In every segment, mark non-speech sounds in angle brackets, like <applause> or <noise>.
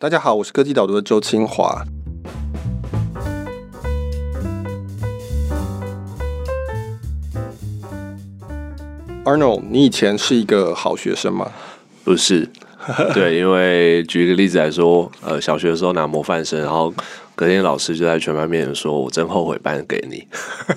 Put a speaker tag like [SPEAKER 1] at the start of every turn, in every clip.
[SPEAKER 1] 大家好，我是科技导读的周清华。Arnold，你以前是一个好学生吗？
[SPEAKER 2] 不是，对，因为举一个例子来说，呃，小学的时候拿模范生，然后。隔天老师就在全班面前说：“我真后悔颁给你。”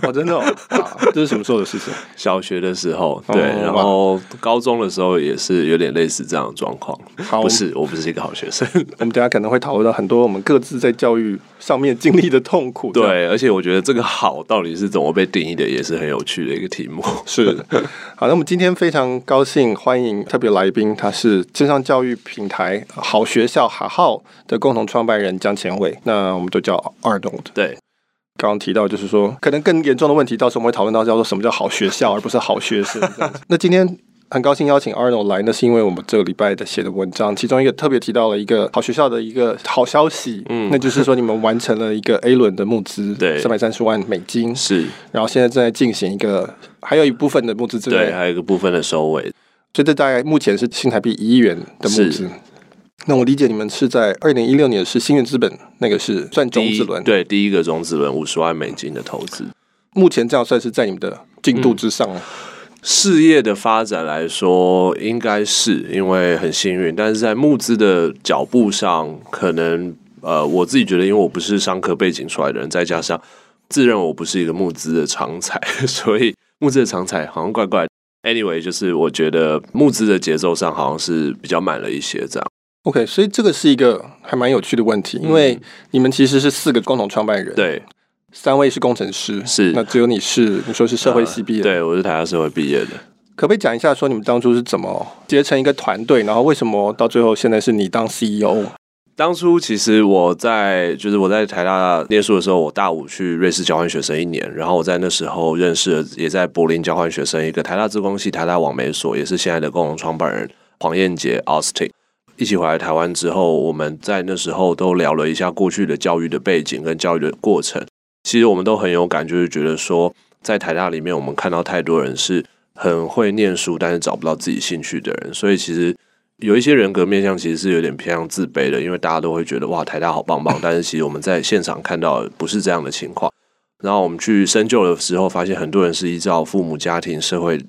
[SPEAKER 1] 哦，真的、<laughs> 哦啊？这是什么时候的事情？
[SPEAKER 2] 小学的时候，对，哦、然后高中的时候也是有点类似这样的状况。好，不是，我不是一个好学生。<laughs>
[SPEAKER 1] 我们等下可能会讨论到很多我们各自在教育上面经历的痛苦。
[SPEAKER 2] 对，而且我觉得这个好到底是怎么被定义的，也是很有趣的一个题目。
[SPEAKER 1] 是，<laughs> 好，那我们今天非常高兴欢迎特别来宾，他是线上教育平台好学校哈号的共同创办人江前伟。那我们。就叫 Arnold。
[SPEAKER 2] 对，
[SPEAKER 1] 刚刚提到就是说，可能更严重的问题，到时候我们会讨论到叫做什么叫好学校，<laughs> 而不是好学生。那今天很高兴邀请 Arnold 来，那是因为我们这个礼拜的写的文章，其中一个特别提到了一个好学校的一个好消息，嗯，那就是说你们完成了一个 A 轮的募资，对，三百三十万美金
[SPEAKER 2] 是，
[SPEAKER 1] 然后现在正在进行一个，还有一部分的募资，
[SPEAKER 2] 对，还有一个部分的收尾，
[SPEAKER 1] 所以这大概目前是新台币一亿元的募资。那我理解你们是在二零一六年是新源资本那个是算中子轮，
[SPEAKER 2] 对，第一个中子轮五十万美金的投资，
[SPEAKER 1] 目前这样算是在你们的进度之上。
[SPEAKER 2] 嗯、事业的发展来说，应该是因为很幸运，但是在募资的脚步上，可能呃，我自己觉得，因为我不是商科背景出来的人，再加上自认我不是一个募资的常才，<laughs> 所以募资的常才好像怪怪的。Anyway，就是我觉得募资的节奏上好像是比较慢了一些，这样。
[SPEAKER 1] OK，所以这个是一个还蛮有趣的问题，因为你们其实是四个共同创办人，
[SPEAKER 2] 对，
[SPEAKER 1] 三位是工程师，
[SPEAKER 2] 是，
[SPEAKER 1] 那只有你是，你说是社会系毕
[SPEAKER 2] 业对，我是台大社会毕业的，
[SPEAKER 1] 可不可以讲一下，说你们当初是怎么结成一个团队，然后为什么到最后现在是你当 CEO？
[SPEAKER 2] 当初其实我在就是我在台大念书的时候，我大五去瑞士交换学生一年，然后我在那时候认识了也在柏林交换学生一个台大自工系、台大网媒所，也是现在的共同创办人黄彦杰 Austin。一起回来台湾之后，我们在那时候都聊了一下过去的教育的背景跟教育的过程。其实我们都很有感，就是觉得说，在台大里面，我们看到太多人是很会念书，但是找不到自己兴趣的人。所以其实有一些人格面向，其实是有点偏向自卑的，因为大家都会觉得哇，台大好棒棒。<laughs> 但是其实我们在现场看到不是这样的情况。然后我们去深究的时候，发现很多人是依照父母、家庭、社会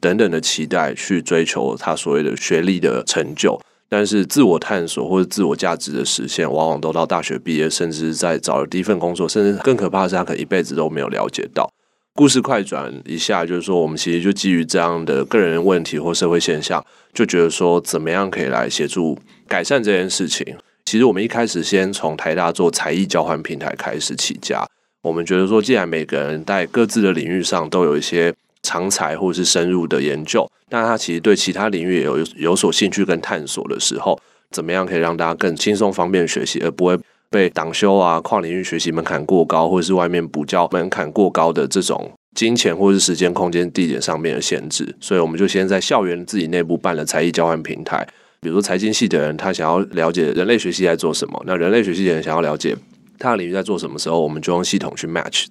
[SPEAKER 2] 等等的期待去追求他所谓的学历的成就。但是自我探索或者自我价值的实现，往往都到大学毕业，甚至在找了第一份工作，甚至更可怕的是，他可能一辈子都没有了解到。故事快转一下，就是说，我们其实就基于这样的个人问题或社会现象，就觉得说，怎么样可以来协助改善这件事情。其实我们一开始先从台大做才艺交换平台开始起家，我们觉得说，既然每个人在各自的领域上都有一些。长才或者是深入的研究，但他其实对其他领域也有有所兴趣跟探索的时候，怎么样可以让大家更轻松方便学习，而不会被挡修啊、跨领域学习门槛过高，或者是外面补教门槛过高的这种金钱或者是时间、空间、地点上面的限制？所以我们就先在校园自己内部办了才艺交换平台，比如说财经系的人他想要了解人类学系在做什么，那人类学系的人想要了解他的领域在做什么时候，我们就用系统去 match。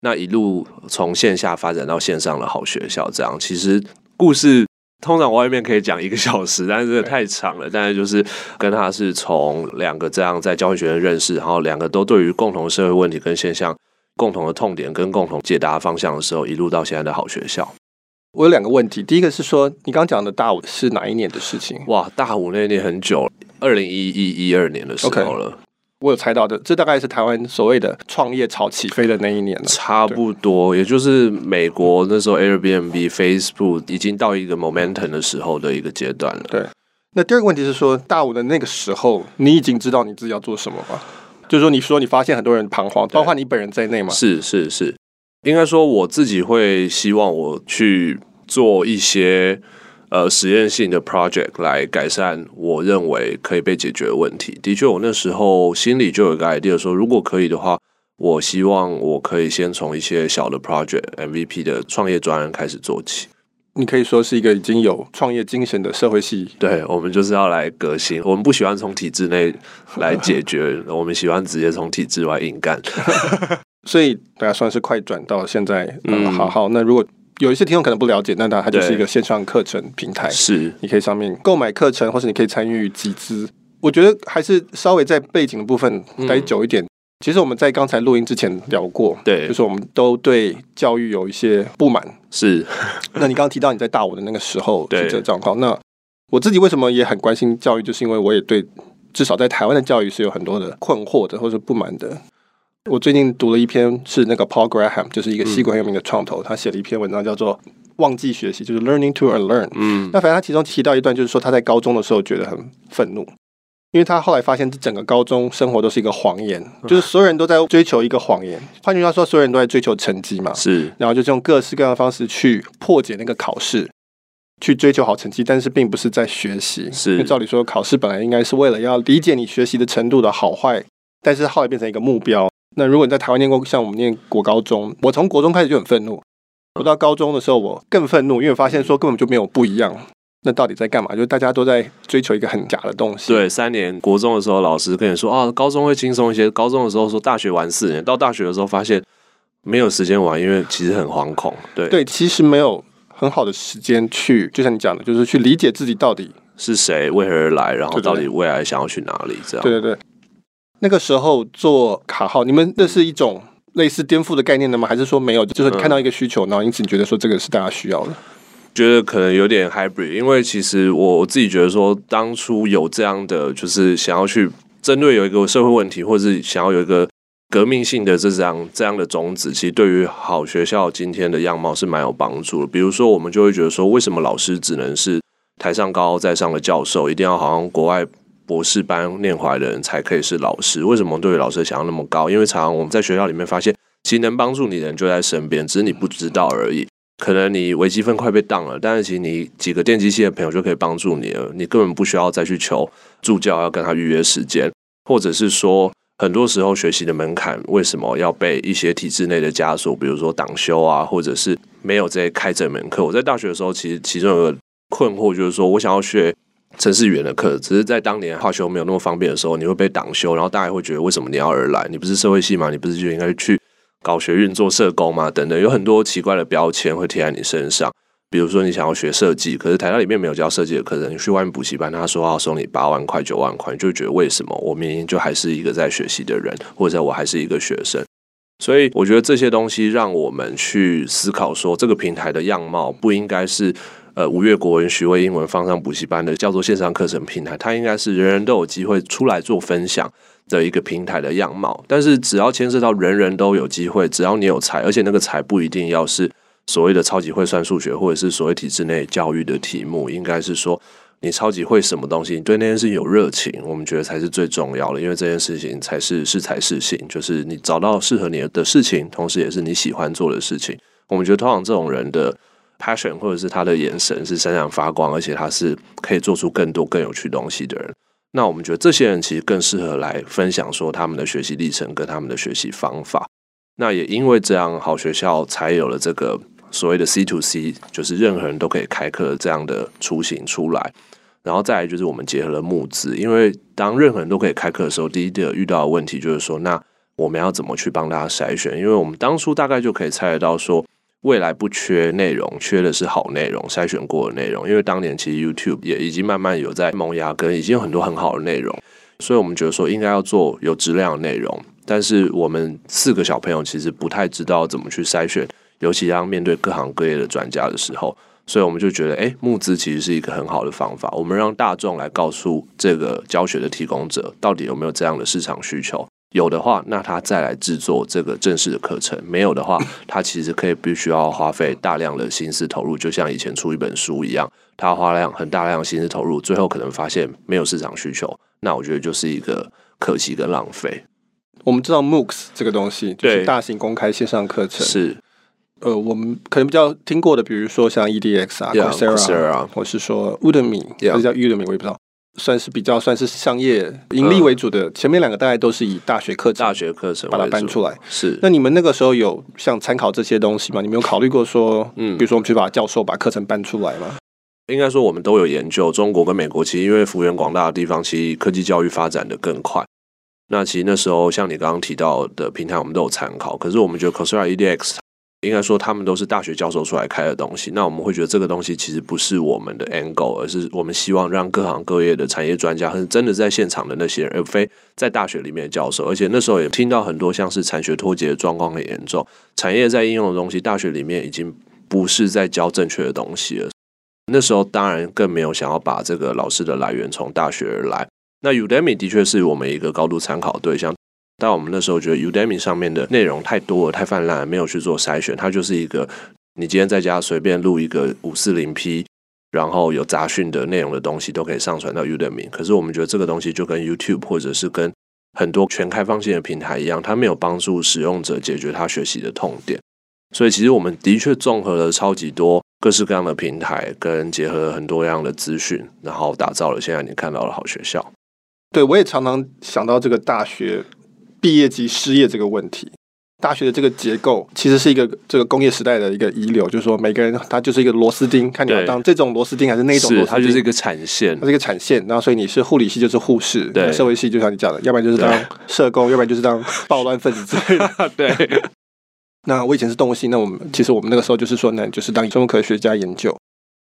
[SPEAKER 2] 那一路从线下发展到线上的好学校，这样其实故事通常外面可以讲一个小时，但是真的太长了。但是就是跟他是从两个这样在交换学生认识，然后两个都对于共同社会问题跟现象、共同的痛点跟共同解答方向的时候，一路到现在的好学校。
[SPEAKER 1] 我有两个问题，第一个是说，你刚刚讲的大五是哪一年的事情？
[SPEAKER 2] 哇，大五那一年很久了，二零一一一二年的时候了。Okay.
[SPEAKER 1] 我有猜到的，这大概是台湾所谓的创业潮起飞的那一年了，
[SPEAKER 2] 差不多，也就是美国那时候 Airbnb、Facebook 已经到一个 momentum 的时候的一个阶段了。
[SPEAKER 1] 对，那第二个问题是说，大五的那个时候，你已经知道你自己要做什么吗？就是说，你说你发现很多人彷徨，包括你本人在内吗？
[SPEAKER 2] 是是是，应该说我自己会希望我去做一些。呃，实验性的 project 来改善我认为可以被解决的问题。的确，我那时候心里就有一个 idea，说如果可以的话，我希望我可以先从一些小的 project MVP 的创业专案开始做起。
[SPEAKER 1] 你可以说是一个已经有创业精神的社会系。
[SPEAKER 2] 对，我们就是要来革新，我们不喜欢从体制内来解决，<laughs> 我们喜欢直接从体制外硬干。<laughs>
[SPEAKER 1] 所以大家算是快转到现在，嗯，好好。那如果有一些听众可能不了解，那它它就是一个线上课程平台，
[SPEAKER 2] 是，
[SPEAKER 1] 你可以上面购买课程，或是你可以参与集资。我觉得还是稍微在背景的部分待久一点。嗯、其实我们在刚才录音之前聊过，
[SPEAKER 2] 对，
[SPEAKER 1] 就是我们都对教育有一些不满。
[SPEAKER 2] 是，<laughs>
[SPEAKER 1] 那你刚刚提到你在大五的那个时候
[SPEAKER 2] 对
[SPEAKER 1] 这个状况，那我自己为什么也很关心教育，就是因为我也对至少在台湾的教育是有很多的困惑的，或者不满的。我最近读了一篇是那个 Paul Graham，就是一个西国很有名的创投，嗯、他写了一篇文章叫做。忘记学习就是 learning to unlearn。嗯，那反正他其中提到一段，就是说他在高中的时候觉得很愤怒，因为他后来发现这整个高中生活都是一个谎言，就是所有人都在追求一个谎言。换句话说，所有人都在追求成绩嘛。
[SPEAKER 2] 是，
[SPEAKER 1] 然后就是用各式各样的方式去破解那个考试，去追求好成绩，但是并不是在学习。
[SPEAKER 2] 是，
[SPEAKER 1] 因为照理说，考试本来应该是为了要理解你学习的程度的好坏，但是后来变成一个目标。那如果你在台湾念过像我们念国高中，我从国中开始就很愤怒。我到高中的时候，我更愤怒，因为我发现说根本就没有不一样。那到底在干嘛？就是大家都在追求一个很假的东西。
[SPEAKER 2] 对，三年国中的时候，老师跟你说啊，高中会轻松一些。高中的时候说大学玩四年，到大学的时候发现没有时间玩，因为其实很惶恐。对
[SPEAKER 1] 对，其实没有很好的时间去，就像你讲的，就是去理解自己到底
[SPEAKER 2] 是谁，为何而来，然后到底未来想要去哪里。这样
[SPEAKER 1] 对对对。那个时候做卡号，你们那是一种。类似颠覆的概念的吗？还是说没有？就是看到一个需求，然后因此你觉得说这个是大家需要的？
[SPEAKER 2] 觉得可能有点 hybrid，因为其实我我自己觉得说，当初有这样的就是想要去针对有一个社会问题，或者是想要有一个革命性的这样这样的种子，其实对于好学校今天的样貌是蛮有帮助的。比如说，我们就会觉得说，为什么老师只能是台上高高在上的教授，一定要好像国外？博士班念回来的人才可以是老师，为什么对于老师想要那么高？因为常常我们在学校里面发现，其实能帮助你的人就在身边，只是你不知道而已。可能你微积分快被当了，但是其实你几个电机系的朋友就可以帮助你了，你根本不需要再去求助教要跟他预约时间，或者是说，很多时候学习的门槛为什么要被一些体制内的枷锁，比如说党修啊，或者是没有在开这门课？我在大学的时候，其实其中有个困惑就是说我想要学。程式语言的课，只是在当年化修没有那么方便的时候，你会被挡修，然后大家会觉得为什么你要而来？你不是社会系吗？你不是就应该去搞学运做社工吗？等等，有很多奇怪的标签会贴在你身上。比如说你想要学设计，可是台大里面没有教设计的课程，你去外面补习班，他说要收你八万块、九万块，你就觉得为什么？我明明就还是一个在学习的人，或者我还是一个学生。所以我觉得这些东西让我们去思考说，这个平台的样貌不应该是。呃，五月国文、学位英文放上补习班的叫做线上课程平台，它应该是人人都有机会出来做分享的一个平台的样貌。但是只要牵涉到人人都有机会，只要你有才，而且那个才不一定要是所谓的超级会算数学，或者是所谓体制内教育的题目，应该是说你超级会什么东西，你对那件事情有热情，我们觉得才是最重要的，因为这件事情才是是才是性，就是你找到适合你的事情，同时也是你喜欢做的事情。我们觉得通常这种人的。Passion 或者是他的眼神是闪闪发光，而且他是可以做出更多更有趣东西的人。那我们觉得这些人其实更适合来分享说他们的学习历程跟他们的学习方法。那也因为这样，好学校才有了这个所谓的 C to C，就是任何人都可以开课这样的雏形出来。然后再来就是我们结合了募资，因为当任何人都可以开课的时候，第一个遇到的问题就是说，那我们要怎么去帮大家筛选？因为我们当初大概就可以猜得到说。未来不缺内容，缺的是好内容，筛选过的内容。因为当年其实 YouTube 也已经慢慢有在萌芽，跟已经有很多很好的内容，所以我们觉得说应该要做有质量的内容。但是我们四个小朋友其实不太知道怎么去筛选，尤其当面对各行各业的专家的时候，所以我们就觉得，诶，募资其实是一个很好的方法。我们让大众来告诉这个教学的提供者，到底有没有这样的市场需求。有的话，那他再来制作这个正式的课程；没有的话，<laughs> 他其实可以必须要花费大量的心思投入，就像以前出一本书一样，他花量很大量的心思投入，最后可能发现没有市场需求，那我觉得就是一个可惜跟浪费。
[SPEAKER 1] 我们知道 MOOCs 这个东西，就是大型公开线上课程，
[SPEAKER 2] 是
[SPEAKER 1] 呃，我们可能比较听过的，比如说像 EDX 啊、Coursera 啊，或是说 Udemy，或者叫 Udemy，我也不知道。算是比较算是商业盈利为主的，前面两个大概都是以大学课程、
[SPEAKER 2] 大学课程
[SPEAKER 1] 把它搬出来。
[SPEAKER 2] 是，
[SPEAKER 1] 那你们那个时候有像参考这些东西吗？你们有考虑过说，嗯，比如说我们去把教授把课程搬出来吗？
[SPEAKER 2] 应该说我们都有研究，中国跟美国其实因为幅员广大的地方，其实科技教育发展的更快。那其实那时候像你刚刚提到的平台，我们都有参考。可是我们觉得 Coursera EDX 应该说他们都是大学教授出来开的东西。那我们会觉得这个东西其实不是我们的 angle，而是我们希望让各行各业的产业专家，是真的在现场的那些人，而非在大学里面的教授。而且那时候也听到很多像是产学脱节的状况很严重，产业在应用的东西，大学里面已经不是在教正确的东西了。那时候当然更没有想要把这个老师的来源从大学而来。那 Udemy 的确是我们一个高度参考对象。但我们那时候觉得 Udemy 上面的内容太多了，太泛滥，没有去做筛选。它就是一个你今天在家随便录一个五四零 P，然后有杂讯的内容的东西都可以上传到 Udemy。可是我们觉得这个东西就跟 YouTube 或者是跟很多全开放性的平台一样，它没有帮助使用者解决他学习的痛点。所以其实我们的确综合了超级多各式各样的平台，跟结合了很多样的资讯，然后打造了现在你看到的好学校。
[SPEAKER 1] 对，我也常常想到这个大学。毕业及失业这个问题，大学的这个结构其实是一个这个工业时代的一个遗留，就是说每个人他就是一个螺丝钉，看你要当这种螺丝钉还是那种螺丝钉，
[SPEAKER 2] 它就是一个产线，
[SPEAKER 1] 它是一个产线。然后所以你是护理系就是护士，对，社会系就像你讲的，要不然就是当社工，要不然就是当暴乱分子之类的。<laughs>
[SPEAKER 2] 对。<laughs>
[SPEAKER 1] 那我以前是动物系，那我们其实我们那个时候就是说，那就是当生物科学家研究。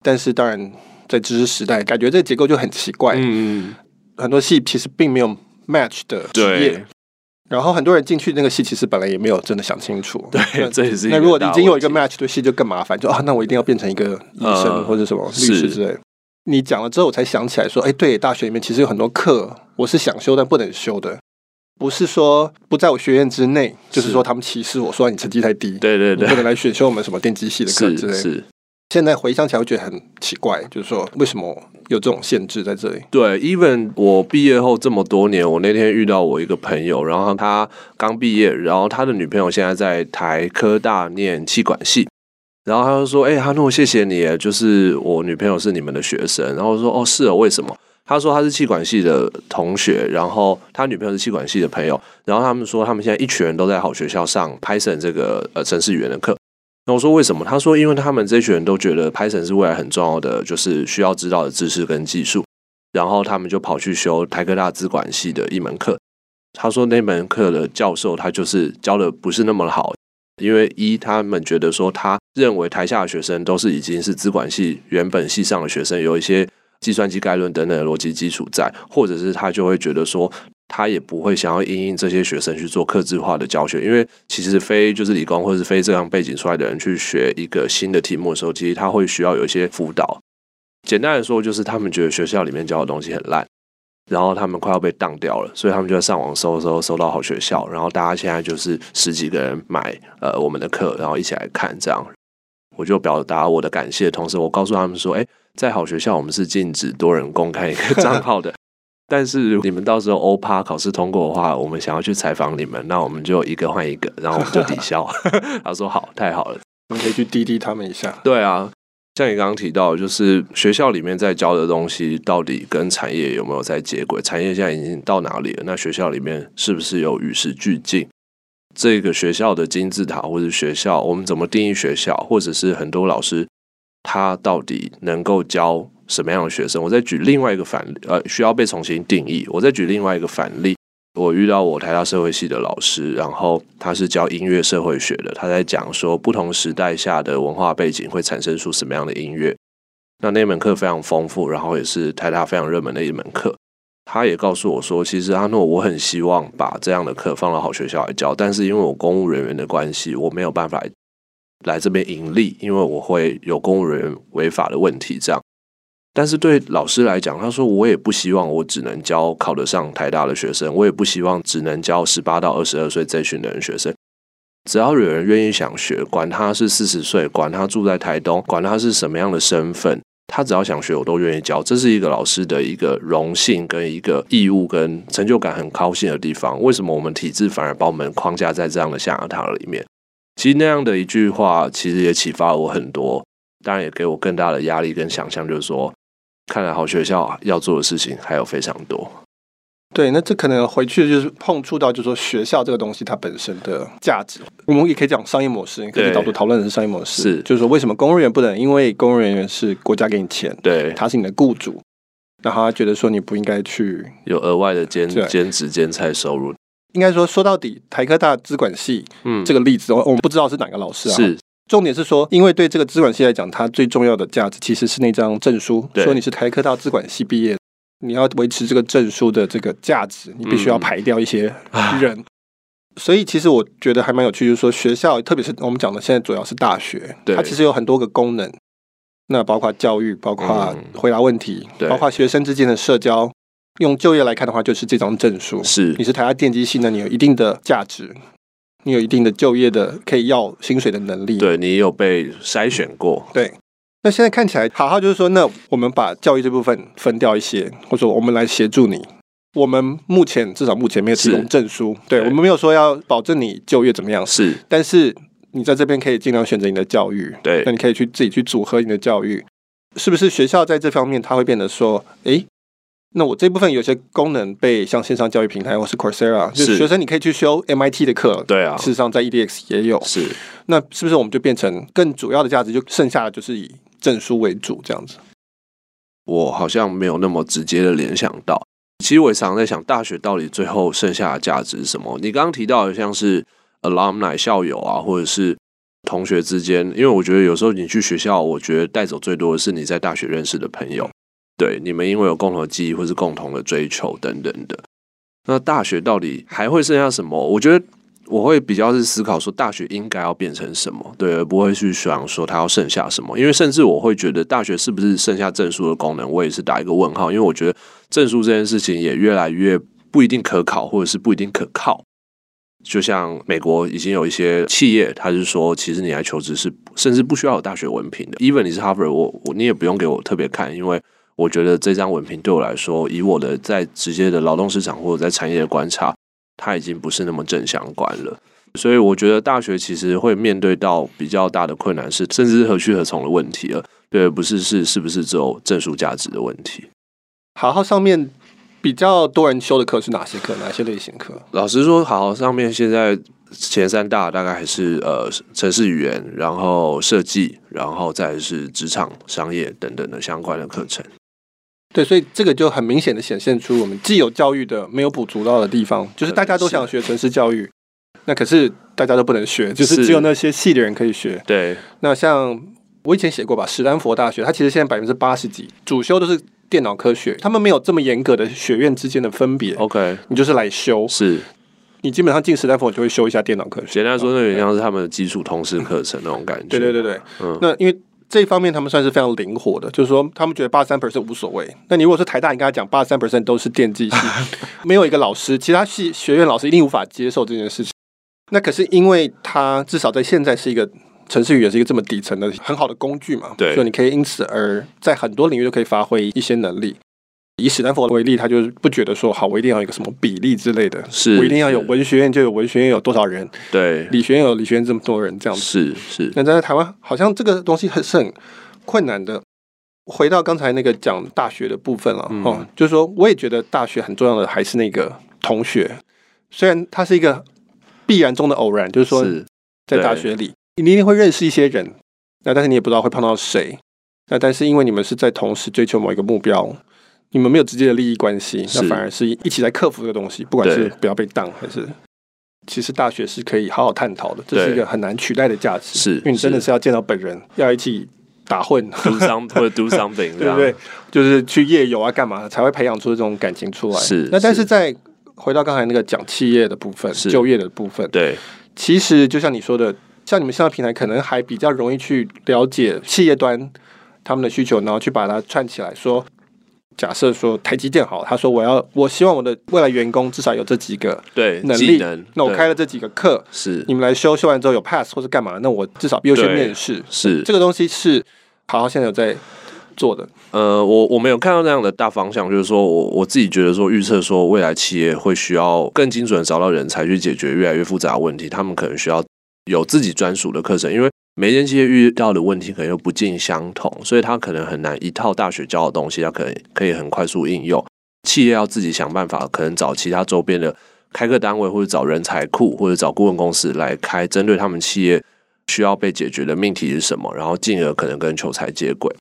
[SPEAKER 1] 但是当然在知识时代，感觉这个结构就很奇怪。嗯，很多系其实并没有 match 的职业。然后很多人进去那个戏，其实本来也没有真的想清楚。
[SPEAKER 2] 对，这也是。
[SPEAKER 1] 那如果已经有一个 match 的戏，就更麻烦。就啊，那我一定要变成一个医生或者什么律师之类。是你讲了之后，我才想起来说，哎，对，大学里面其实有很多课我是想修但不能修的，不是说不在我学院之内，是就是说他们歧视我说你成绩太低，
[SPEAKER 2] 对对对，
[SPEAKER 1] 不能来选修我们什么电机系的课之类的。是。现在回想起来，我觉得很奇怪，就是说为什么有这种限制在这里？
[SPEAKER 2] 对，even 我毕业后这么多年，我那天遇到我一个朋友，然后他刚毕业，然后他的女朋友现在在台科大念气管系，然后他就说：“哎、哈诺，谢谢你，就是我女朋友是你们的学生。”然后说：“哦，是啊，为什么？”他说他是气管系的同学，然后他女朋友是气管系的朋友，然后他们说他们现在一群人都在好学校上 Python 这个呃程式语言的课。那我说为什么？他说，因为他们这群人都觉得 Python 是未来很重要的，就是需要知道的知识跟技术。然后他们就跑去修台科大资管系的一门课。他说那门课的教授他就是教的不是那么好，因为一他们觉得说他认为台下的学生都是已经是资管系原本系上的学生，有一些计算机概论等等的逻辑基础在，或者是他就会觉得说。他也不会想要因应这些学生去做克制化的教学，因为其实非就是理工或者是非这样背景出来的人去学一个新的题目的时候，其实他会需要有一些辅导。简单来说，就是他们觉得学校里面教的东西很烂，然后他们快要被当掉了，所以他们就在上网搜搜搜到好学校，然后大家现在就是十几个人买呃我们的课，然后一起来看这样。我就表达我的感谢，同时我告诉他们说，哎，在好学校我们是禁止多人公开一个 <laughs> 账号的。但是你们到时候欧趴考试通过的话，我们想要去采访你们，那我们就一个换一个，然后我们就抵消。<laughs> 他说好，太好了，
[SPEAKER 1] 我们可以去滴滴他们一下。
[SPEAKER 2] 对啊，像你刚刚提到，就是学校里面在教的东西，到底跟产业有没有在接轨？产业现在已经到哪里了？那学校里面是不是有与时俱进？这个学校的金字塔，或者学校，我们怎么定义学校？或者是很多老师，他到底能够教？什么样的学生？我再举另外一个反，呃，需要被重新定义。我再举另外一个反例，我遇到我台大社会系的老师，然后他是教音乐社会学的，他在讲说不同时代下的文化背景会产生出什么样的音乐。那那门课非常丰富，然后也是台大非常热门的一门课。他也告诉我说，其实阿诺，我很希望把这样的课放到好学校来教，但是因为我公务人员的关系，我没有办法来这边盈利，因为我会有公务人员违法的问题，这样。但是对老师来讲，他说我也不希望我只能教考得上台大的学生，我也不希望只能教十八到二十二岁这群的人学生。只要有人愿意想学，管他是四十岁，管他住在台东，管他是什么样的身份，他只要想学，我都愿意教。这是一个老师的一个荣幸跟一个义务跟成就感很高兴的地方。为什么我们体制反而把我们框架在这样的象牙塔里面？其实那样的一句话，其实也启发了我很多，当然也给我更大的压力跟想象，就是说。看来好学校要做的事情还有非常多。
[SPEAKER 1] 对，那这可能回去就是碰触到，就是说学校这个东西它本身的价值。我们也可以讲商业模式，可以导度讨论的是商业模式。是，就是说为什么公务员不能？因为公务人员是国家给你钱，对，他是你的雇主，然后他觉得说你不应该去
[SPEAKER 2] 有额外的兼兼职兼差收入。
[SPEAKER 1] 应该说说到底，台科大资管系，嗯，这个例子，我我们不知道是哪个老师啊。
[SPEAKER 2] 是，
[SPEAKER 1] 重点是说，因为对这个资管系来讲，它最重要的价值其实是那张证书，说你是台科大资管系毕业，你要维持这个证书的这个价值，你必须要排掉一些人。嗯所以其实我觉得还蛮有趣，就是说学校，特别是我们讲的现在主要是大学，它其实有很多个功能，那包括教育，包括回答问题，包括学生之间的社交。用就业来看的话，就是这张证书，
[SPEAKER 2] 是。
[SPEAKER 1] 你是台大电机系呢，你有一定的价值，你有一定的就业的可以要薪水的能力，
[SPEAKER 2] 对你有被筛选过。
[SPEAKER 1] 对，那现在看起来，好好就是说，那我们把教育这部分分掉一些，或者说我们来协助你。我们目前至少目前没有提供证书，对，对。我们没有说要保证你就业怎么样，
[SPEAKER 2] 是，
[SPEAKER 1] 但是你在这边可以尽量选择你的教育，
[SPEAKER 2] 对，
[SPEAKER 1] 那你可以去自己去组合你的教育，是不是学校在这方面它会变得说，诶，那我这部分有些功能被像线上教育平台或是 Coursera，就是学生你可以去修 MIT 的课，
[SPEAKER 2] 对啊，
[SPEAKER 1] 事实上在 EDX 也有，
[SPEAKER 2] 是，
[SPEAKER 1] 那是不是我们就变成更主要的价值就剩下的就是以证书为主这样子？
[SPEAKER 2] 我好像没有那么直接的联想到。其实我也常常在想，大学到底最后剩下的价值是什么？你刚刚提到的像是 alumni 校友啊，或者是同学之间，因为我觉得有时候你去学校，我觉得带走最多的是你在大学认识的朋友，对，你们因为有共同的记忆或是共同的追求等等的。那大学到底还会剩下什么？我觉得。我会比较是思考说，大学应该要变成什么，对，而不会去想说它要剩下什么。因为甚至我会觉得，大学是不是剩下证书的功能，我也是打一个问号。因为我觉得证书这件事情也越来越不一定可考，或者是不一定可靠。就像美国已经有一些企业，他是说，其实你来求职是甚至不需要有大学文凭的。Even 你是 Harvard，我我你也不用给我特别看，因为我觉得这张文凭对我来说，以我的在直接的劳动市场或者在产业的观察。它已经不是那么正相关了，所以我觉得大学其实会面对到比较大的困难，是甚至是何去何从的问题了。对，不是是是不是只有证书价值的问题。
[SPEAKER 1] 好好上面比较多人修的课是哪些课？哪些类型课？
[SPEAKER 2] 老实说，好好上面现在前三大大概还是呃城市语言，然后设计，然后再是职场、商业等等的相关的课程。
[SPEAKER 1] 对，所以这个就很明显的显现出我们既有教育的没有补足到的地方，就是大家都想学城市教育，那可是大家都不能学，就是只有那些系的人可以学。
[SPEAKER 2] 对，
[SPEAKER 1] 那像我以前写过吧，史丹佛大学，它其实现在百分之八十几主修都是电脑科学，他们没有这么严格的学院之间的分别。
[SPEAKER 2] OK，
[SPEAKER 1] 你就是来修，
[SPEAKER 2] 是
[SPEAKER 1] 你基本上进史丹佛就会修一下电脑科学。
[SPEAKER 2] 简单说，那有点像是他们的基础通识课程那种感觉。
[SPEAKER 1] 对对对对，嗯，那因为。这一方面他们算是非常灵活的，就是说他们觉得八十三 percent 无所谓。那你如果是台大，你跟他讲八十三 percent 都是电机系，<laughs> 没有一个老师，其他系学院老师一定无法接受这件事情。那可是因为他至少在现在是一个城市语言是一个这么底层的很好的工具嘛，
[SPEAKER 2] 对，
[SPEAKER 1] 所以你可以因此而在很多领域都可以发挥一些能力。以史丹佛为例，他就是不觉得说好，我一定要有一个什么比例之类的，
[SPEAKER 2] 是
[SPEAKER 1] 我一定要有文学院就有文学院有多少人，
[SPEAKER 2] 对，
[SPEAKER 1] 理学院有理学院这么多人这样子，
[SPEAKER 2] 是是。
[SPEAKER 1] 那在台湾好像这个东西很是很困难的。回到刚才那个讲大学的部分了，嗯、哦，就是说我也觉得大学很重要的还是那个同学，虽然它是一个必然中的偶然，就是说在大学里你一定会认识一些人，那但是你也不知道会碰到谁，那但是因为你们是在同时追求某一个目标。你们没有直接的利益关系，那反而是一起来克服这个东西。不管是不要被当，还是其实大学是可以好好探讨的。这是一个很难取代的价值，
[SPEAKER 2] 是
[SPEAKER 1] 因为你真的是要见到本人，要一起打混
[SPEAKER 2] ，do some <laughs> 或者 do something，<laughs>
[SPEAKER 1] 对不对？就是去夜游啊，干嘛才会培养出这种感情出来？
[SPEAKER 2] 是。
[SPEAKER 1] 那但是在回到刚才那个讲企业的部分，就业的部分，
[SPEAKER 2] 对，
[SPEAKER 1] 其实就像你说的，像你们现在平台可能还比较容易去了解企业端他们的需求，然后去把它串起来说。假设说台积电好，他说我要，我希望我的未来员工至少有这几个
[SPEAKER 2] 对
[SPEAKER 1] 能力，
[SPEAKER 2] 能
[SPEAKER 1] 那我开了这几个课，
[SPEAKER 2] 是
[SPEAKER 1] 你们来修，修完之后有 pass 或是干嘛？那我至少优先面试。
[SPEAKER 2] 是
[SPEAKER 1] 这个东西是好好现在有在做的。
[SPEAKER 2] 呃，我我没有看到那样的大方向，就是说我我自己觉得说预测说未来企业会需要更精准的找到人才去解决越来越复杂的问题，他们可能需要有自己专属的课程，因为。每间企业遇到的问题可能又不尽相同，所以他可能很难一套大学教的东西，他可能可以很快速应用。企业要自己想办法，可能找其他周边的开课单位，或者找人才库，或者找顾问公司来开针对他们企业需要被解决的命题是什么，然后进而可能跟求才接轨。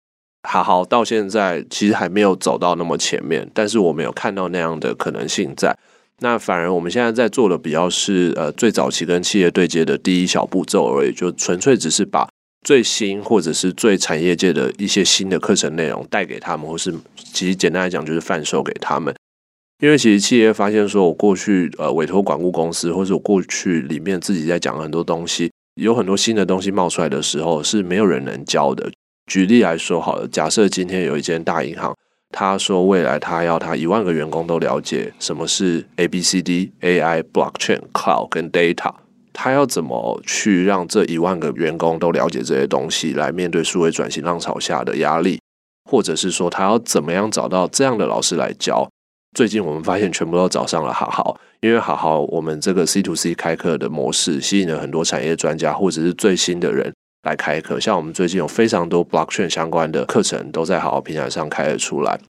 [SPEAKER 2] 好好，到现在其实还没有走到那么前面，但是我没有看到那样的可能性在。那反而我们现在在做的比较是呃最早期跟企业对接的第一小步骤而已，就纯粹只是把最新或者是最产业界的一些新的课程内容带给他们，或是其实简单来讲就是贩售给他们。因为其实企业发现说，我过去呃委托管顾公司，或者我过去里面自己在讲很多东西，有很多新的东西冒出来的时候，是没有人能教的。举例来说，好了，假设今天有一间大银行，他说未来他要他一万个员工都了解什么是 A B C D A I Blockchain Cloud 跟 Data，他要怎么去让这一万个员工都了解这些东西，来面对数位转型浪潮下的压力，或者是说他要怎么样找到这样的老师来教？最近我们发现，全部都找上了好好，因为好好我们这个 C to C 开课的模式，吸引了很多产业专家或者是最新的人来开课。像我们最近有非常多 Blockchain 相关的课程都在好好平台上开了出来。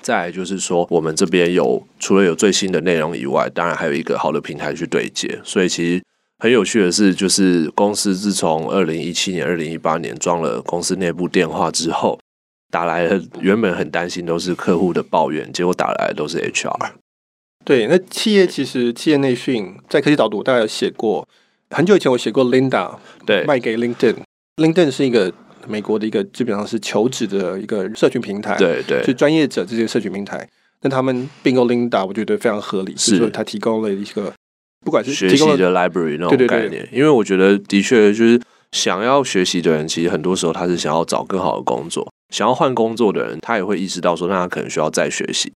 [SPEAKER 2] 再来就是说，我们这边有除了有最新的内容以外，当然还有一个好的平台去对接。所以其实很有趣的是，就是公司自从二零一七年、二零一八年装了公司内部电话之后。打来的原本很担心都是客户的抱怨，结果打来的都是 HR。
[SPEAKER 1] 对，那企业其实企业内训在科技导读，大概有写过，很久以前我写过 Linda，
[SPEAKER 2] 对，
[SPEAKER 1] 卖给 LinkedIn。LinkedIn 是一个美国的一个基本上是求职的一个社群平台，
[SPEAKER 2] 对对，
[SPEAKER 1] 就专业者这些社群平台。那他们并购 Linda，我觉得非常合理，是说他提供了一个不管是
[SPEAKER 2] 学习的 library 那种概念，对对对，因为我觉得的确就是想要学习的人，其实很多时候他是想要找更好的工作。想要换工作的人，他也会意识到说，那他可能需要再学习。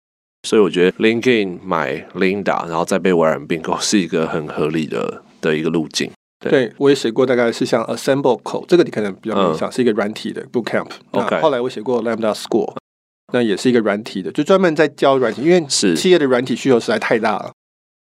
[SPEAKER 2] 所以我觉得 LinkedIn 买 Linda，然后再被微软并购，是一个很合理的的一个路径。
[SPEAKER 1] 对，我也写过，大概是像 Assemble Code，这个你可能比较印象，嗯、是一个软体的 Bootcamp。OK，后来我写过 Lambda School，那也是一个软体的，就专门在教软体，因为是企业的软体需求实在太大了。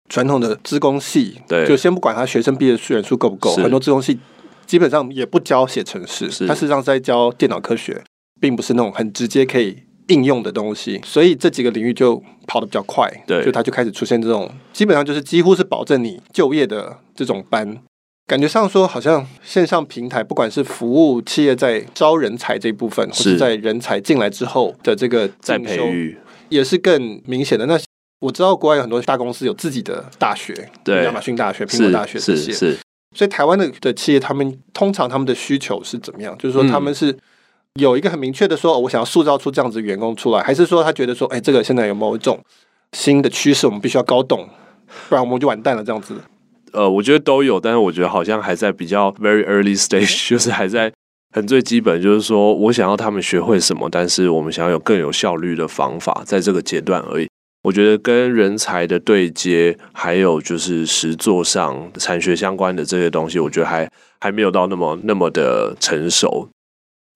[SPEAKER 1] 传统的资工系，对，就先不管他学生毕业的人数够不够，很多资工系基本上也不教写程式，他实际上是在教电脑科学。并不是那种很直接可以应用的东西，所以这几个领域就跑得比较快，对，就它就开始出现这种基本上就是几乎是保证你就业的这种班，感觉上说好像线上平台，不管是服务企业在招人才这一部分，或者在人才进来之后的这个
[SPEAKER 2] 再培育，
[SPEAKER 1] 也是更明显的。那我知道国外有很多大公司有自己的大学，对，亚马逊大学、苹果大学这些，是，所以台湾的的企业，他们通常他们的需求是怎么样？就是说他们是。有一个很明确的说，我想要塑造出这样子员工出来，还是说他觉得说，哎，这个现在有某一种新的趋势，我们必须要搞懂，不然我们就完蛋了这样子。
[SPEAKER 2] 呃，我觉得都有，但是我觉得好像 <laughs> <laughs> 还在比较 very early stage，就是还在很最基本，就是说我想要他们学会什么，但是我们想要有更有效率的方法，在这个阶段而已。我觉得跟人才的对接，还有就是实作上产学相关的这些东西，我觉得还还没有到那么那么的成熟。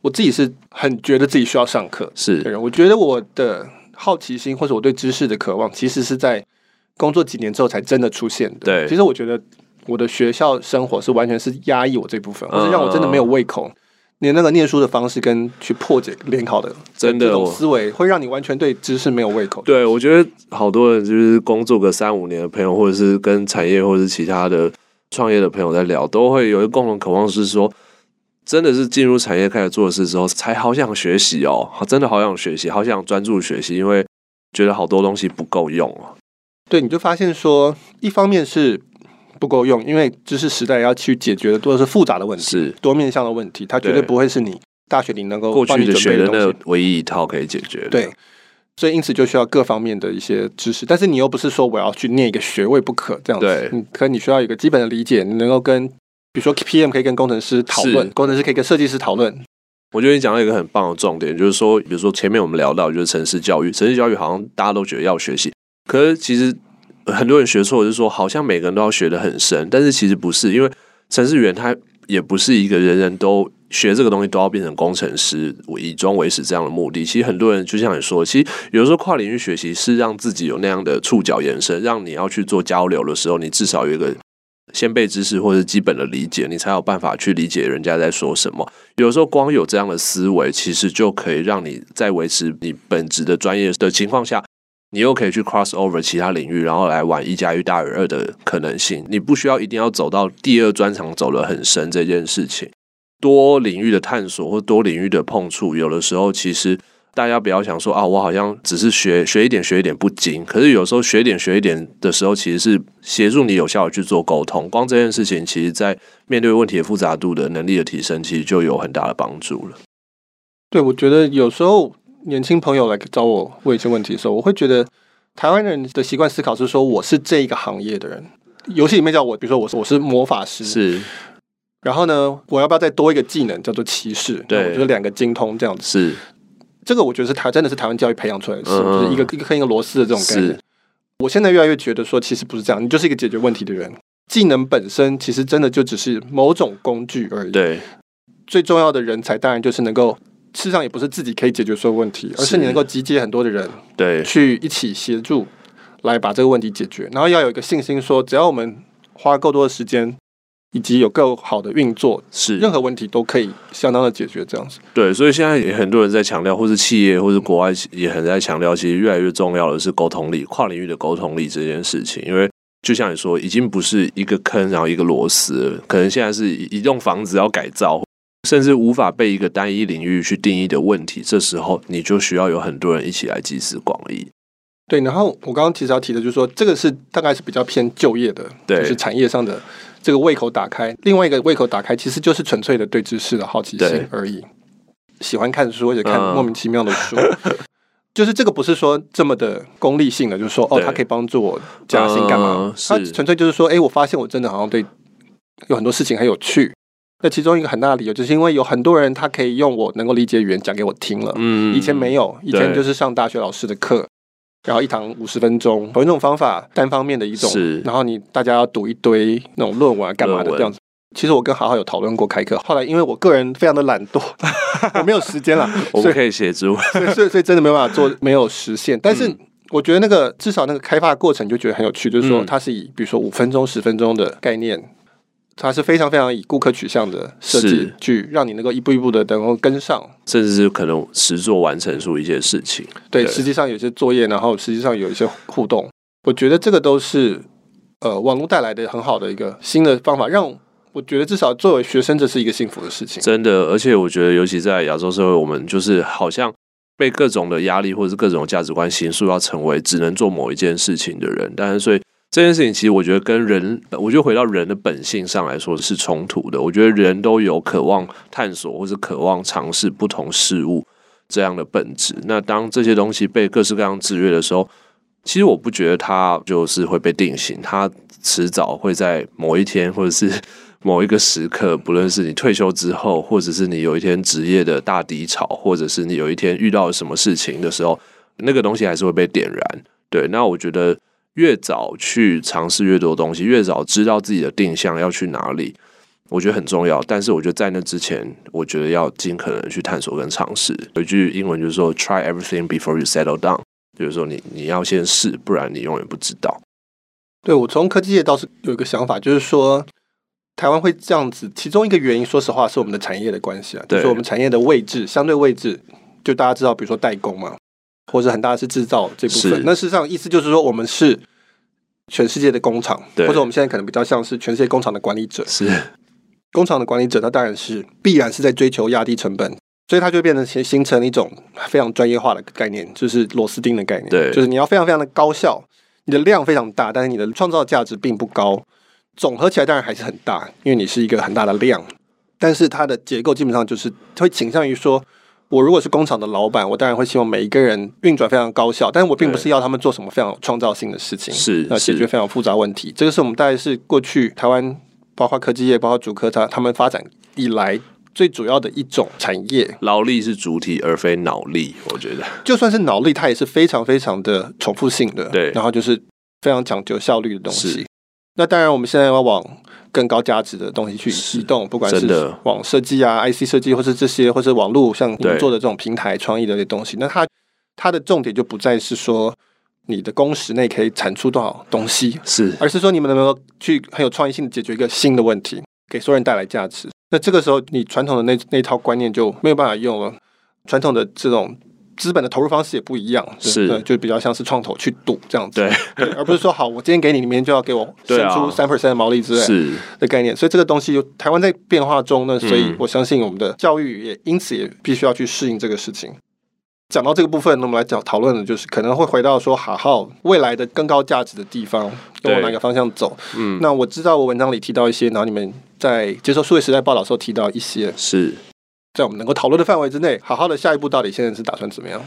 [SPEAKER 1] 我自己是很觉得自己需要上课，
[SPEAKER 2] 是
[SPEAKER 1] 对，我觉得我的好奇心或者我对知识的渴望，其实是在工作几年之后才真的出现的。
[SPEAKER 2] 对，
[SPEAKER 1] 其实我觉得我的学校生活是完全是压抑我这部分，或者让我真的没有胃口。你那个念书的方式跟去破解联考的真的这种思维，会让你完全对知识没有胃口。
[SPEAKER 2] 对，我觉得好多人就是工作个三五年的朋友，或者是跟产业或者是其他的创业的朋友在聊，都会有一个共同渴望是说。真的是进入产业开始做事之后，才好想学习哦，真的好想学习，好想专注学习，因为觉得好多东西不够用哦。
[SPEAKER 1] 对，你就发现说，一方面是不够用，因为知识时代要去解决的都是复杂的问题，是多面向的问题，它绝对不会是你大学里能够
[SPEAKER 2] 过去的学的那唯一一套可以解决的。
[SPEAKER 1] 对，所以因此就需要各方面的一些知识，但是你又不是说我要去念一个学位不可这样子，对，可你需要一个基本的理解，你能够跟。比如说，PM 可以跟工程师讨论，工程师可以跟设计师讨论。
[SPEAKER 2] 我觉得你讲到一个很棒的重点，就是说，比如说前面我们聊到，就是城市教育，城市教育好像大家都觉得要学习，可是其实很多人学错，就是说好像每个人都要学得很深，但是其实不是，因为程式员他也不是一个人人都学这个东西都要变成工程师，以终为始这样的目的。其实很多人就像你说，其实有时候跨领域学习是让自己有那样的触角延伸，让你要去做交流的时候，你至少有一个。先备知识或者基本的理解，你才有办法去理解人家在说什么。有时候光有这样的思维，其实就可以让你在维持你本职的专业的情况下，你又可以去 cross over 其他领域，然后来玩一加一大于二的可能性。你不需要一定要走到第二专长走得很深这件事情。多领域的探索或多领域的碰触，有的时候其实大家不要想说啊，我好像只是学学一点学一点不精，可是有时候学一点学一点的时候，其实是协助你有效的去做沟通。光这件事情，其实在面对问题的复杂度的能力的提升，其实就有很大的帮助了。
[SPEAKER 1] 对，我觉得有时候年轻朋友来找我问一些问题的时候，我会觉得台湾人的习惯思考是说，我是这一个行业的人，游戏里面叫我，比如说我是我是魔法师，
[SPEAKER 2] 是。
[SPEAKER 1] 然后呢，我要不要再多一个技能叫做骑士？对，我觉得两个精通这样子
[SPEAKER 2] 是。
[SPEAKER 1] 这个我觉得是台真的是台湾教育培养出来的事，嗯、就是一个一个跟一个螺丝的这种概念。我现在越来越觉得说，其实不是这样，你就是一个解决问题的人。技能本身其实真的就只是某种工具而已。
[SPEAKER 2] 对，
[SPEAKER 1] 最重要的人才当然就是能够，事实上也不是自己可以解决所有问题，而是你能够集结很多的人，
[SPEAKER 2] 对，
[SPEAKER 1] 去一起协助来把这个问题解决。然后要有一个信心说，说只要我们花够多的时间。以及有更好的运作，
[SPEAKER 2] 是
[SPEAKER 1] 任何问题都可以相当的解决，这样子。
[SPEAKER 2] 对，所以现在也很多人在强调，或是企业，或是国外也很在强调，其实越来越重要的是沟通力，跨领域的沟通力这件事情。因为就像你说，已经不是一个坑，然后一个螺丝，可能现在是一栋房子要改造，甚至无法被一个单一领域去定义的问题，这时候你就需要有很多人一起来集思广益。
[SPEAKER 1] 对，然后我刚刚其实要提的就是说，这个是大概是比较偏就业的，
[SPEAKER 2] 对，
[SPEAKER 1] 就是产业上的。这个胃口打开，另外一个胃口打开，其实就是纯粹的对知识的好奇心而已。喜欢看书，或者看莫名其妙的书，嗯、<laughs> 就是这个不是说这么的功利性的，就是说哦，它可以帮助我加薪干嘛？它纯粹就是说，哎，我发现我真的好像对有很多事情很有趣。那其中一个很大的理由，就是因为有很多人他可以用我能够理解语言讲给我听了。嗯，以前没有，以前就是上大学老师的课。然后一堂五十分钟，有一种方法，单方面的一种，
[SPEAKER 2] 是
[SPEAKER 1] 然后你大家要读一堆那种论文啊，干嘛的这样子。其实我跟好好有讨论过开课，后来因为我个人非常的懒惰，<laughs> 我没有时间了，
[SPEAKER 2] 我们可以协助，
[SPEAKER 1] 所以所以所以真的没有办法做，<laughs> 没有实现。但是我觉得那个至少那个开发过程就觉得很有趣，就是说它是以比如说五分钟、十分钟的概念。它是非常非常以顾客取向的设计，去让你能够一步一步的能够跟上，
[SPEAKER 2] 甚至是可能实做完成出一些事情。
[SPEAKER 1] 对，对实际上有些作业，然后实际上有一些互动。我觉得这个都是呃网络带来的很好的一个新的方法，让我觉得至少作为学生，这是一个幸福的事情。
[SPEAKER 2] 真的，而且我觉得，尤其在亚洲社会，我们就是好像被各种的压力或者是各种价值观形塑，要成为只能做某一件事情的人。但是，所以。这件事情其实我觉得跟人，我觉得回到人的本性上来说是冲突的。我觉得人都有渴望探索或是渴望尝试不同事物这样的本质。那当这些东西被各式各样制约的时候，其实我不觉得它就是会被定型，它迟早会在某一天或者是某一个时刻，不论是你退休之后，或者是你有一天职业的大低潮，或者是你有一天遇到什么事情的时候，那个东西还是会被点燃。对，那我觉得。越早去尝试越多东西，越早知道自己的定向要去哪里，我觉得很重要。但是我觉得在那之前，我觉得要尽可能去探索跟尝试。有一句英文就是说：“Try everything before you settle down。”就是说你你要先试，不然你永远不知道。
[SPEAKER 1] 对，我从科技界倒是有一个想法，就是说台湾会这样子，其中一个原因，说实话是我们的产业的关系啊，就是我们产业的位置相对位置，就大家知道，比如说代工嘛。或者很大的是制造这部分，那事实上意思就是说，我们是全世界的工厂，或者我们现在可能比较像是全世界工厂的管理者。
[SPEAKER 2] 是
[SPEAKER 1] 工厂的管理者，他当然是必然是在追求压低成本，所以它就变成形形成一种非常专业化的概念，就是螺丝钉的概念。
[SPEAKER 2] 对，
[SPEAKER 1] 就是你要非常非常的高效，你的量非常大，但是你的创造价值并不高，总合起来当然还是很大，因为你是一个很大的量，但是它的结构基本上就是会倾向于说。我如果是工厂的老板，我当然会希望每一个人运转非常高效，但是我并不是要他们做什么非常创造性的事情，
[SPEAKER 2] 是
[SPEAKER 1] 要解决非常复杂问题。这个是我们大概是过去台湾，包括科技业，包括主科，它他们发展以来最主要的一种产业。
[SPEAKER 2] 劳力是主体，而非脑力。我觉得，
[SPEAKER 1] 就算是脑力，它也是非常非常的重复性的。
[SPEAKER 2] 对，
[SPEAKER 1] 然后就是非常讲究效率的东西。那当然，我们现在要往更高价值的东西去移动，不管是往设计啊、IC 设计，或是这些，或是网络像你们做的这种平台创意的这些东西。那它它的重点就不再是说你的工时内可以产出多少东西，
[SPEAKER 2] 是，
[SPEAKER 1] 而是说你们能不能去很有创意性的解决一个新的问题，给所有人带来价值。那这个时候，你传统的那那套观念就没有办法用了，传统的这种。资本的投入方式也不一样，是。就比较像是创投去赌这样子，而不是说好，我今天给你明天就要给我生出三 percent 的毛利之类
[SPEAKER 2] 是。
[SPEAKER 1] 的概念。所以这个东西，台湾在变化中呢，所以我相信我们的教育也因此也必须要去适应这个事情。讲到这个部分，那我们来讲讨论的就是可能会回到说好好未来的更高价值的地方，要往哪个方向走。嗯，那我知道我文章里提到一些，然后你们在接受数位时代报道的时候提到一些，
[SPEAKER 2] 是
[SPEAKER 1] 在我们能够讨论的范围之内。好好的下一步到底现在是打算怎么样？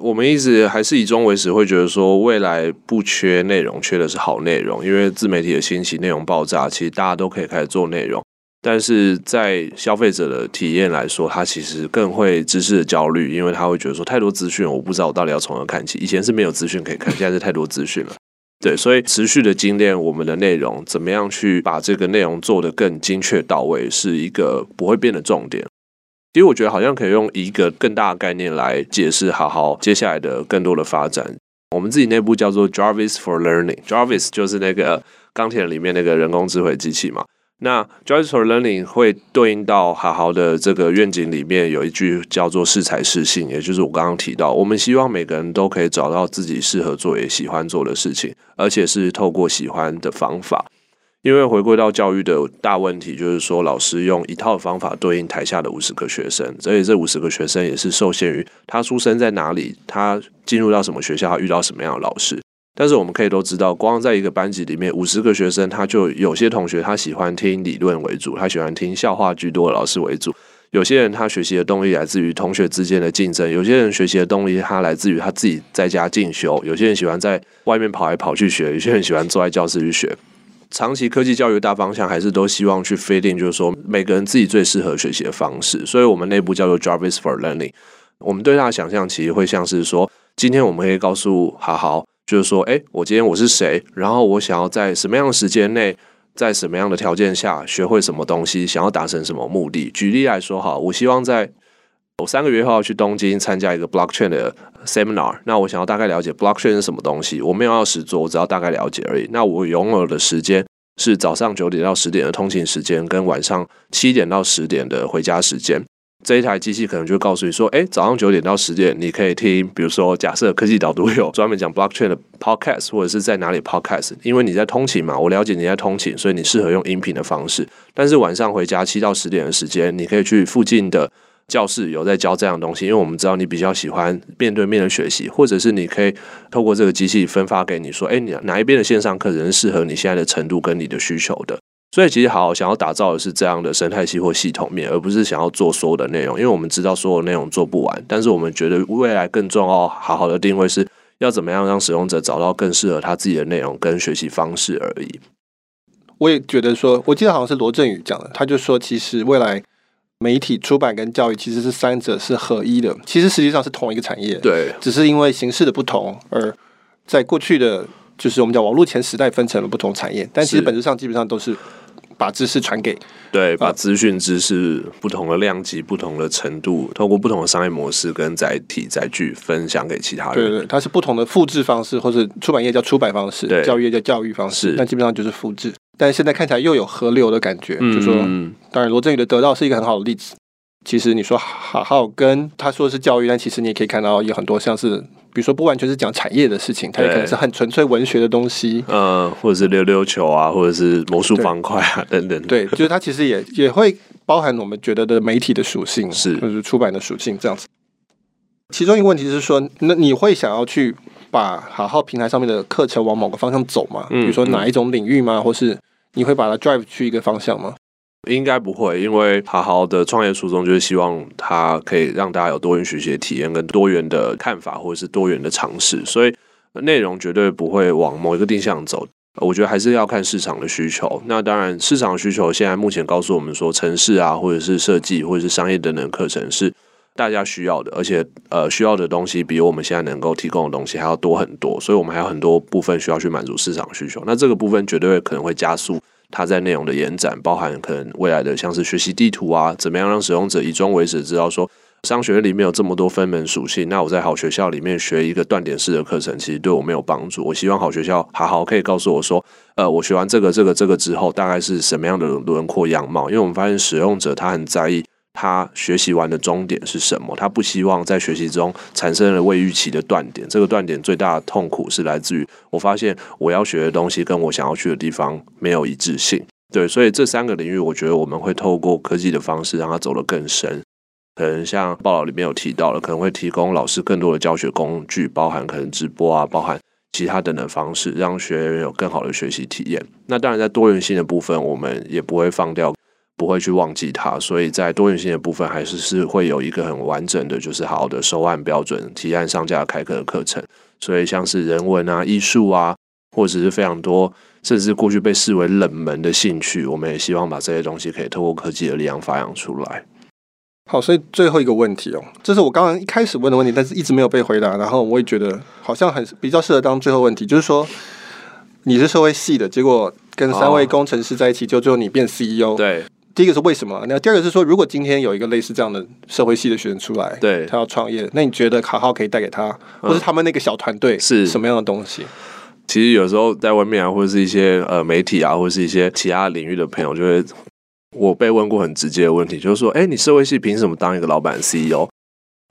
[SPEAKER 2] 我们一直还是以终为始，会觉得说未来不缺内容，缺的是好内容，因为自媒体的兴起，内容爆炸，其实大家都可以开始做内容。但是在消费者的体验来说，他其实更会知识的焦虑，因为他会觉得说太多资讯，我不知道我到底要从何看起。以前是没有资讯可以看，现在是太多资讯了。对，所以持续的精炼我们的内容，怎么样去把这个内容做得更精确到位，是一个不会变的重点。其实我觉得好像可以用一个更大的概念来解释好好接下来的更多的发展。我们自己内部叫做 Jarvis for Learning，Jarvis 就是那个钢铁里面那个人工智慧机器嘛。那 Jarvis for Learning 会对应到好好的这个愿景里面有一句叫做适才适性，也就是我刚刚提到，我们希望每个人都可以找到自己适合做也喜欢做的事情，而且是透过喜欢的方法。因为回归到教育的大问题，就是说老师用一套方法对应台下的五十个学生，所以这五十个学生也是受限于他出生在哪里，他进入到什么学校，遇到什么样的老师。但是我们可以都知道，光在一个班级里面，五十个学生，他就有些同学他喜欢听理论为主，他喜欢听笑话居多的老师为主；有些人他学习的动力来自于同学之间的竞争；有些人学习的动力他来自于他自己在家进修；有些人喜欢在外面跑来跑去学；有些人喜欢坐在教室去学。长期科技教育大方向还是都希望去 fitting，就是说每个人自己最适合学习的方式。所以我们内部叫做 Jarvis for Learning。我们对他的想象其实会像是说，今天我们可以告诉好好。就是说，哎，我今天我是谁？然后我想要在什么样的时间内，在什么样的条件下学会什么东西？想要达成什么目的？举例来说，哈，我希望在我三个月后要去东京参加一个 blockchain 的 seminar。那我想要大概了解 blockchain 是什么东西？我没有要实做，我只要大概了解而已。那我拥有的时间是早上九点到十点的通勤时间，跟晚上七点到十点的回家时间。这一台机器可能就告诉你说，哎，早上九点到十点你可以听，比如说假设科技导读有专门讲 blockchain 的 podcast，或者是在哪里 podcast，因为你在通勤嘛，我了解你在通勤，所以你适合用音频的方式。但是晚上回家七到十点的时间，你可以去附近的教室有在教这样东西，因为我们知道你比较喜欢面对面的学习，或者是你可以透过这个机器分发给你说，哎，你哪一边的线上课程适合你现在的程度跟你的需求的。所以其实好好想要打造的是这样的生态系或系统面，而不是想要做所有的内容，因为我们知道所有内容做不完。但是我们觉得未来更重要，好好的定位是要怎么样让使用者找到更适合他自己的内容跟学习方式而已。
[SPEAKER 1] 我也觉得说，我记得好像是罗振宇讲的，他就说其实未来媒体出版跟教育其实是三者是合一的，其实实际上是同一个产业，
[SPEAKER 2] 对，
[SPEAKER 1] 只是因为形式的不同，而在过去的就是我们讲网络前时代分成了不同产业，但其实本质上基本上都是。把知识传给，
[SPEAKER 2] 对，把资讯知识不同的量级、不同的程度，透过不同的商业模式跟载体载具分享给其他人。
[SPEAKER 1] 对对，它是不同的复制方式，或是出版业叫出版方式，对，教育业叫教育方式，那基本上就是复制。但是现在看起来又有河流的感觉，嗯、就说，当然罗振宇的得到是一个很好的例子。其实你说好好跟他说的是教育，但其实你也可以看到有很多像是。比如说，不完全是讲产业的事情，它也可能是很纯粹文学的东西，
[SPEAKER 2] 嗯，或者是溜溜球啊，或者是魔术方块啊等等。
[SPEAKER 1] 对，就是它其实也也会包含我们觉得的媒体的属性，是或者是出版的属性这样子。其中一个问题是说，那你会想要去把好好平台上面的课程往某个方向走吗？比如说哪一种领域吗？嗯嗯、或是你会把它 drive 去一个方向吗？
[SPEAKER 2] 应该不会，因为好好的创业初衷就是希望它可以让大家有多元学习的体验跟多元的看法，或者是多元的尝试，所以内容绝对不会往某一个定向走。我觉得还是要看市场的需求。那当然，市场需求现在目前告诉我们说，城市啊，或者是设计，或者是商业等等课程是大家需要的，而且呃，需要的东西比我们现在能够提供的东西还要多很多，所以我们还有很多部分需要去满足市场需求。那这个部分绝对可能会加速。它在内容的延展，包含可能未来的像是学习地图啊，怎么样让使用者以终为始，知道说商学院里面有这么多分门属性，那我在好学校里面学一个断点式的课程，其实对我没有帮助。我希望好学校好好可以告诉我说，呃，我学完这个这个这个之后，大概是什么样的轮廓样貌？因为我们发现使用者他很在意。他学习完的终点是什么？他不希望在学习中产生了未预期的断点。这个断点最大的痛苦是来自于我发现我要学的东西跟我想要去的地方没有一致性。对，所以这三个领域，我觉得我们会透过科技的方式让它走得更深。可能像报道里面有提到的，可能会提供老师更多的教学工具，包含可能直播啊，包含其他等等方式，让学员有更好的学习体验。那当然，在多元性的部分，我们也不会放掉，不会去忘记它。所以在多元性的部分，还是是会有一个很完整的，就是好好的收案标准、提案上架、开课的课程。所以像是人文啊、艺术啊，或者是非常多，甚至过去被视为冷门的兴趣，我们也希望把这些东西可以透过科技的力量发扬出来。
[SPEAKER 1] 好，所以最后一个问题哦，这是我刚刚一开始问的问题，但是一直没有被回答。然后我也觉得好像很比较适合当最后问题，就是说你是社会系的，结果跟三位工程师在一起，就最后你变 CEO。
[SPEAKER 2] 对，
[SPEAKER 1] 第一个是为什么？那第二个是说，如果今天有一个类似这样的社会系的学生出来，
[SPEAKER 2] 对，
[SPEAKER 1] 他要创业，那你觉得卡号可以带给他，或是他们那个小团队是什么样的东西？
[SPEAKER 2] 其实有时候在外面啊，或者是一些呃媒体啊，或者是一些其他领域的朋友，就会。我被问过很直接的问题，就是说，哎，你社会系凭什么当一个老板 CEO？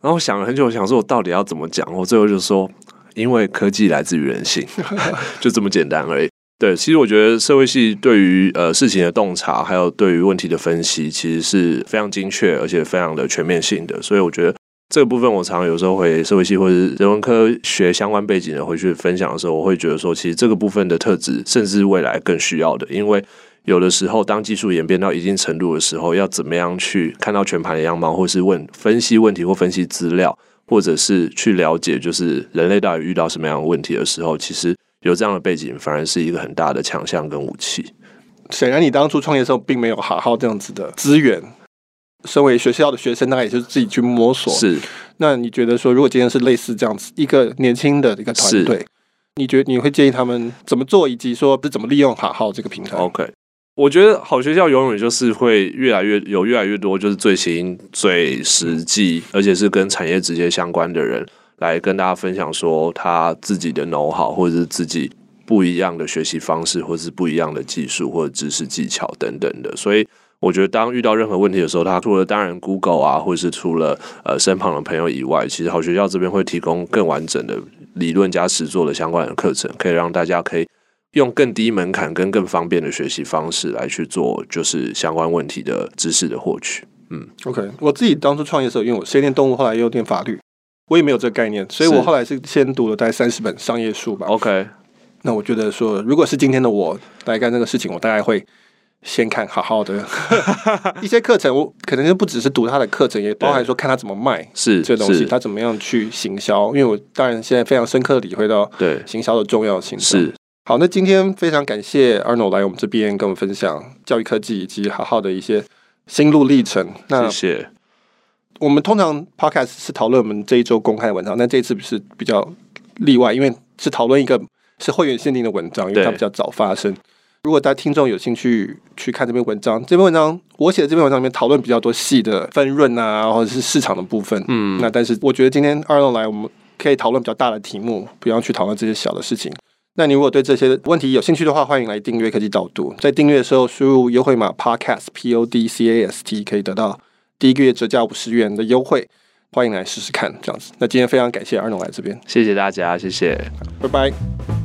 [SPEAKER 2] 然后我想了很久，想说我到底要怎么讲？我最后就说，因为科技来自于人性，<laughs> 就这么简单而已。对，其实我觉得社会系对于呃事情的洞察，还有对于问题的分析，其实是非常精确，而且非常的全面性的。所以我觉得这个部分，我常常有时候会社会系或者人文科学相关背景的回去分享的时候，我会觉得说，其实这个部分的特质，甚至未来更需要的，因为。有的时候，当技术演变到一定程度的时候，要怎么样去看到全盘的样貌，或是问分析问题，或分析资料，或者是去了解，就是人类到底遇到什么样的问题的时候，其实有这样的背景，反而是一个很大的强项跟武器。
[SPEAKER 1] 显然，你当初创业的时候，并没有好好这样子的资源。身为学校的学生，那也就是自己去摸索。
[SPEAKER 2] 是。
[SPEAKER 1] 那你觉得说，如果今天是类似这样子一个年轻的一个团队，你觉得你会建议他们怎么做，以及说是怎么利用好好这个平台
[SPEAKER 2] ？OK。我觉得好学校永远就是会越来越有越来越多，就是最新、最实际，而且是跟产业直接相关的人来跟大家分享说他自己的 know how，或者是自己不一样的学习方式，或者是不一样的技术或者知识技巧等等的。所以我觉得，当遇到任何问题的时候，他除了当然 Google 啊，或者是除了呃身旁的朋友以外，其实好学校这边会提供更完整的理论加实作的相关的课程，可以让大家可以。用更低门槛跟更方便的学习方式来去做，就是相关问题的知识的获取。嗯
[SPEAKER 1] ，OK，我自己当初创业的时候，因为我先念动物，后来又念法律，我也没有这个概念，所以我后来是先读了大概三十本商业书吧。
[SPEAKER 2] OK，
[SPEAKER 1] 那我觉得说，如果是今天的我来干这个事情，我大概会先看好好的 <laughs> 一些课程，我可能就不只是读他的课程，也包含说看他怎么卖
[SPEAKER 2] 是
[SPEAKER 1] 这东西，他怎么样去行销。因为我当然现在非常深刻的体会到对行销的重要性
[SPEAKER 2] 是。
[SPEAKER 1] 好，那今天非常感谢 Arnold 来我们这边跟我们分享教育科技以及好好的一些心路历程。那
[SPEAKER 2] 谢谢。
[SPEAKER 1] 我们通常 Podcast 是讨论我们这一周公开的文章，但这一次是比较例外，因为是讨论一个是会员限定的文章，因为它比较早发生。如果大家听众有兴趣去看这篇文章，这篇文章我写的这篇文章里面讨论比较多细的分润啊，或者是市场的部分。嗯，那但是我觉得今天 Arnold 来，我们可以讨论比较大的题目，不要去讨论这些小的事情。那你如果对这些问题有兴趣的话，欢迎来订阅科技导读。在订阅的时候输入优惠码 Podcast P O D C A S T，可以得到第一个月折价五十元的优惠。欢迎来试试看，这样子。那今天非常感谢 Arnold 来这边，
[SPEAKER 2] 谢谢大家，谢谢，
[SPEAKER 1] 拜拜。